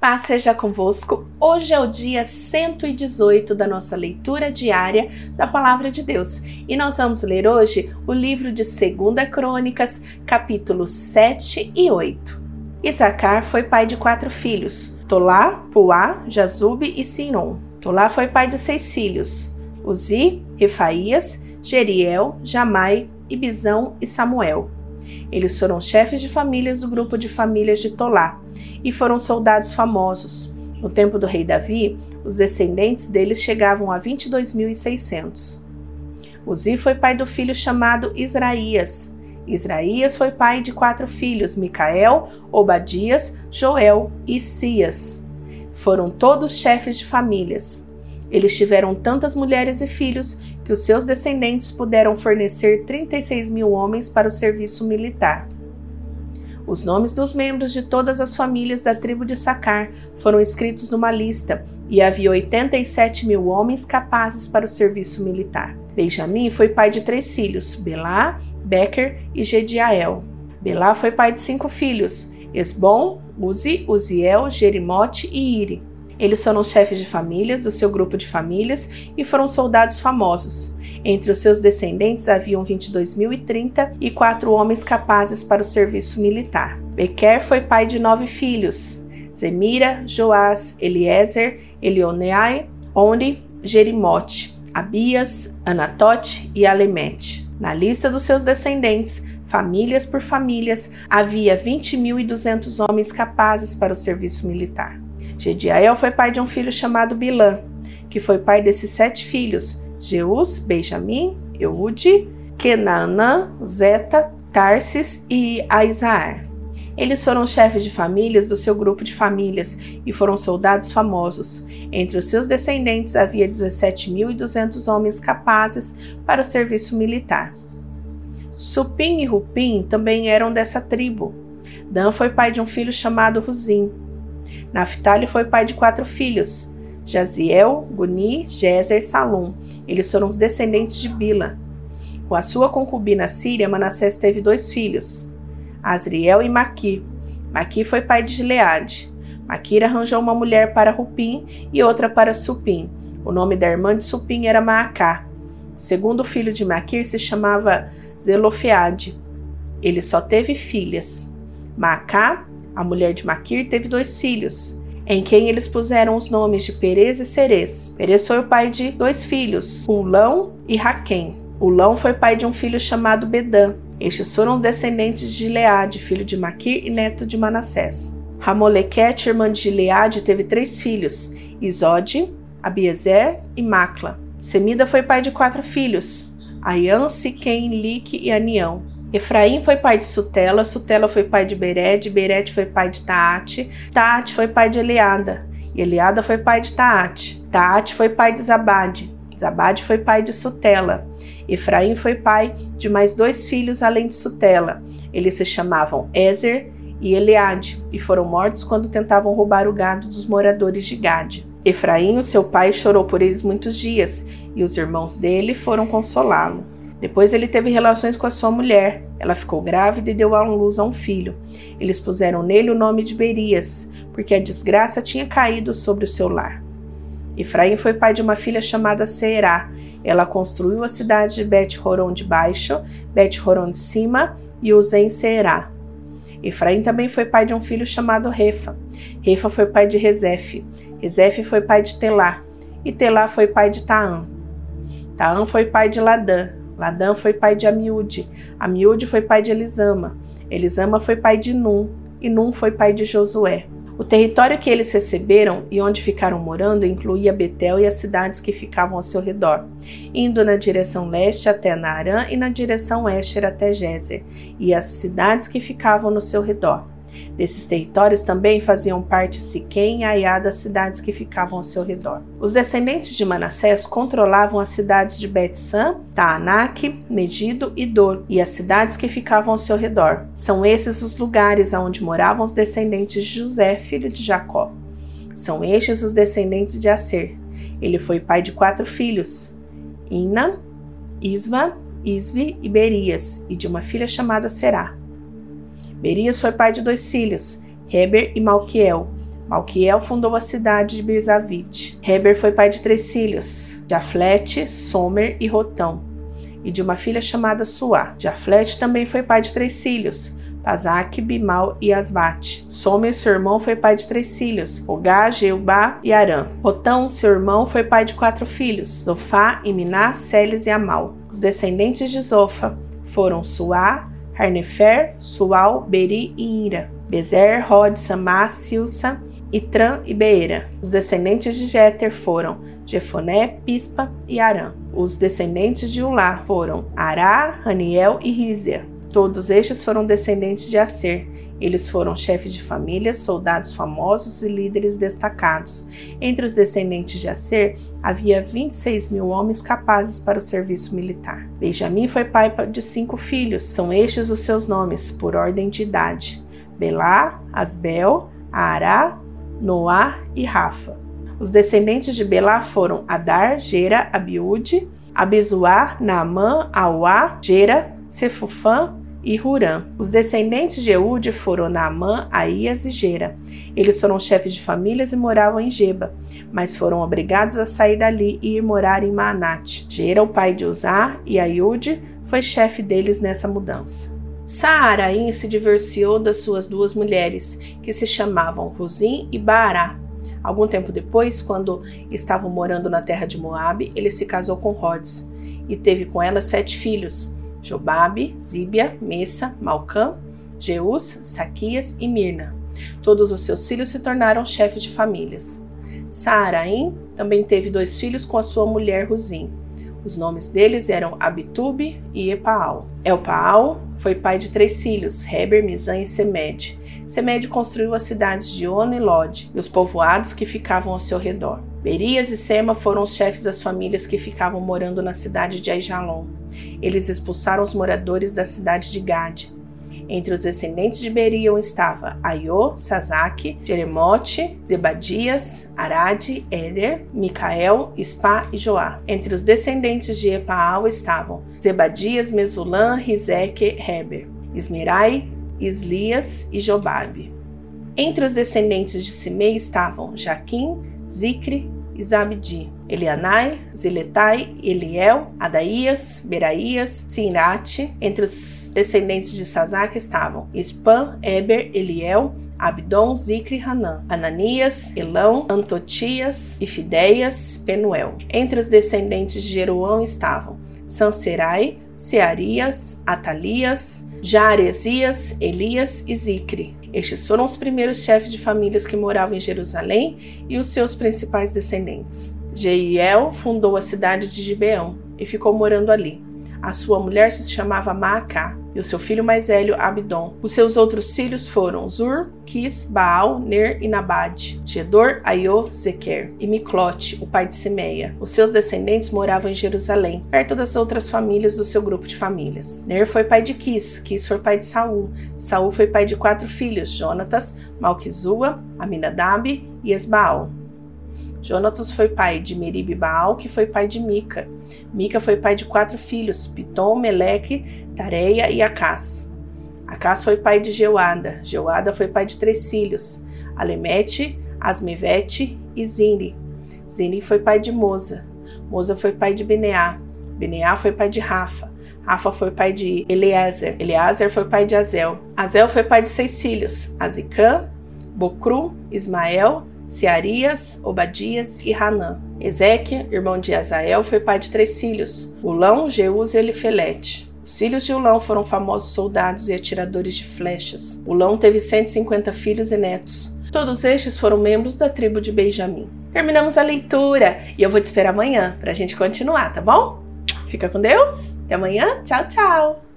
Paz seja convosco. Hoje é o dia 118 da nossa leitura diária da Palavra de Deus e nós vamos ler hoje o livro de 2 Crônicas, capítulos 7 e 8. Isacar foi pai de quatro filhos: Tolá, Puá, Jazube e Sinon. Tolá foi pai de seis filhos: Uzi, Refaías, Jeriel, Jamai, Ibizão e Samuel. Eles foram chefes de famílias do grupo de famílias de Tolá e foram soldados famosos. No tempo do rei Davi, os descendentes deles chegavam a 22.600. Uzi foi pai do filho chamado Israías. Israías foi pai de quatro filhos: Micael, Obadias, Joel e Cias. Foram todos chefes de famílias. Eles tiveram tantas mulheres e filhos que os seus descendentes puderam fornecer 36 mil homens para o serviço militar. Os nomes dos membros de todas as famílias da tribo de Sacar foram escritos numa lista, e havia 87 mil homens capazes para o serviço militar. Benjamim foi pai de três filhos: Belá, Becker e Gediael. Belá foi pai de cinco filhos: Esbom, Uzi, Uziel, Jerimote e Iri. Eles foram chefes de famílias do seu grupo de famílias e foram soldados famosos. Entre os seus descendentes haviam 22.030 e quatro homens capazes para o serviço militar. Bequer foi pai de nove filhos: Zemira, Joás, Eliezer, Elioneai, Onri, Jerimote, Abias, Anatote e Alemete. Na lista dos seus descendentes, famílias por famílias, havia 20.200 homens capazes para o serviço militar. Gediael foi pai de um filho chamado Bilã, que foi pai desses sete filhos: Jeus, Benjamim, Eude, Kenanã, Zeta, Tarsis e Aizaar. Eles foram chefes de famílias do seu grupo de famílias e foram soldados famosos. Entre os seus descendentes havia 17.200 homens capazes para o serviço militar. Supim e Rupim também eram dessa tribo. Dan foi pai de um filho chamado Ruzim. Naphtali foi pai de quatro filhos: Jaziel, Guni, Jezer e Salum. Eles foram os descendentes de Bila. Com a sua concubina Síria, Manassés teve dois filhos, Asriel e Maqui. Maqui foi pai de Gileade. Maquir arranjou uma mulher para Rupim e outra para Supim. O nome da irmã de Supim era Maacá. O segundo filho de Maquir se chamava Zelofeade. Ele só teve filhas. Maacá a mulher de Maquir teve dois filhos, em quem eles puseram os nomes de Perez e Ceres. Perez foi o pai de dois filhos, Ulão e Raquém. Ulão foi pai de um filho chamado Bedã. Estes foram descendentes de Gileade, filho de Maquir e neto de Manassés. Ramolequete, irmã de Gileade, teve três filhos, Isode, Abiezer e Macla. Semida foi pai de quatro filhos, Aian, Siquém, Lique e Anião. Efraim foi pai de Sutela, Sutela foi pai de Bered, Bered foi pai de Taate, Taate foi pai de Eliada, Eliada foi pai de Taate, Taate foi pai de Zabade, Zabade foi pai de Sutela. Efraim foi pai de mais dois filhos além de Sutela. Eles se chamavam Ezer e Eliade, e foram mortos quando tentavam roubar o gado dos moradores de Gade. Efraim, o seu pai, chorou por eles muitos dias, e os irmãos dele foram consolá-lo. Depois ele teve relações com a sua mulher. Ela ficou grávida e deu à luz a um filho. Eles puseram nele o nome de Berias, porque a desgraça tinha caído sobre o seu lar. Efraim foi pai de uma filha chamada Seerá. Ela construiu a cidade de Bet-Horon de baixo, Bet-Horon de cima e Uzem Seerá. Efraim também foi pai de um filho chamado Refa. Refa foi pai de Rezefe. Rezefe foi pai de Telá. E Telá foi pai de Taã. Taã foi pai de Ladã. Ladã foi pai de Amiúde, Amiúde foi pai de Elisama, Elisama foi pai de Num, e Num foi pai de Josué. O território que eles receberam e onde ficaram morando incluía Betel e as cidades que ficavam ao seu redor, indo na direção leste até Naarã e na direção oeste até Gézer, e as cidades que ficavam no seu redor. Desses territórios também faziam parte Siquém e Aiá das cidades que ficavam ao seu redor. Os descendentes de Manassés controlavam as cidades de Bet-San, Taanac, Megido e Dor, e as cidades que ficavam ao seu redor. São esses os lugares onde moravam os descendentes de José, filho de Jacó. São estes os descendentes de Aser. Ele foi pai de quatro filhos: Ina, Isva, Isvi e Berias, e de uma filha chamada Será. Berias foi pai de dois filhos, Heber e Malquiel. Malquiel fundou a cidade de Bezavite. Heber foi pai de três filhos, Jaflete, Somer e Rotão, e de uma filha chamada Suá. Jaflete também foi pai de três filhos, Pazaque, Bimal e Asbate. Somer, seu irmão, foi pai de três filhos, Ogá, Jeubá e Arã. Rotão, seu irmão, foi pai de quatro filhos, Zofá, Iminá, Celes e Amal. Os descendentes de Zofa foram Suá, Harnefer, Sual, Beri e Ira. Bezer, Rod, Samá, Silsa, Itran e Beera. Os descendentes de Jéter foram Jefoné, Pispa e Arã. Os descendentes de Ulá foram Ará, Raniel e Rizia. Todos estes foram descendentes de Aser. Eles foram chefes de famílias, soldados famosos e líderes destacados. Entre os descendentes de Aser, havia 26 mil homens capazes para o serviço militar. Benjamim foi pai de cinco filhos. São estes os seus nomes, por ordem de idade: Belá, Asbel, Ará, Noá e Rafa. Os descendentes de Belá foram Adar, Gera, Abiúde, Abizuá, Naamã, Auá, Gera, Sefufã e Hurã. Os descendentes de Eude foram Naamã, Aías e Gera. Eles foram chefes de famílias e moravam em Geba, mas foram obrigados a sair dali e ir morar em Maanate. Gera, o pai de Uzá, e Aiude foi chefe deles nessa mudança. Saaraim se divorciou das suas duas mulheres, que se chamavam Ruzim e Baará. Algum tempo depois, quando estavam morando na terra de Moabe, ele se casou com Rhodes e teve com ela sete filhos: Jobabe, Zíbia, Messa, Malcã, Jeus, Saquias e Mirna. Todos os seus filhos se tornaram chefes de famílias. Saaraim também teve dois filhos com a sua mulher Ruzim. Os nomes deles eram Abitube e Epaal. Elpaal foi pai de três filhos, Heber, Mizan e Semed. Semed construiu as cidades de Ono e Lod e os povoados que ficavam ao seu redor. Berias e Sema foram os chefes das famílias que ficavam morando na cidade de Aijalon. Eles expulsaram os moradores da cidade de Gade. Entre os descendentes de Beriam estava Aiô, Sazak, Jeremote, Zebadias, Arade, Éder, Micael, Spa e Joá. Entre os descendentes de Epaal estavam Zebadias, Mesulam, Rizek, Heber, Ismerai, Islias e Jobabe. Entre os descendentes de Simei estavam Jaquim, Zicre e Zabdi, Elianai, Ziletai, Eliel, Adaías, Beraías, Sinrate. Entre os descendentes de Sazac estavam Ispan, Eber, Eliel, Abdon, Zicre Hanã, Ananias, Elão, Antotias, Ifideias, Penuel. Entre os descendentes de Jeroão estavam Sanserai, Searias, Atalias, Jaaresias, Elias e Zicre. Estes foram os primeiros chefes de famílias que moravam em Jerusalém e os seus principais descendentes. Jeiel fundou a cidade de Gibeão e ficou morando ali. A sua mulher se chamava Maacá e o seu filho mais velho Abdon. Os seus outros filhos foram Zur, Quis, Baal, Ner e Nabade, Gedor, Aiô, Zequer e Miclote, o pai de Simeia. Os seus descendentes moravam em Jerusalém, perto das outras famílias do seu grupo de famílias. Ner foi pai de Quis, Quis foi pai de Saul. Saul foi pai de quatro filhos, Jonatas, Malquizua, Aminadab e Esbaal. Jonatas foi pai de Merib Baal, que foi pai de Mica. Mica foi pai de quatro filhos, Pitom, Meleque, Tareia e Acás. Acás foi pai de Jeuada. Jeuada foi pai de três filhos, Alemete, Asmevete e Zini. Zini foi pai de Moza. Moza foi pai de Beneá. Beneá foi pai de Rafa. Rafa foi pai de Eliezer. Eliezer foi pai de Azel. Azel foi pai de seis filhos, Azicã, Bocru, Ismael, Searias, Obadias e Hanã. Ezequiel, irmão de Azael, foi pai de três filhos, Ulão, Jeus e Elifelete. Os filhos de Ulão foram famosos soldados e atiradores de flechas. Ulão teve 150 filhos e netos. Todos estes foram membros da tribo de Benjamim. Terminamos a leitura e eu vou te esperar amanhã para a gente continuar, tá bom? Fica com Deus. Até amanhã. Tchau, tchau.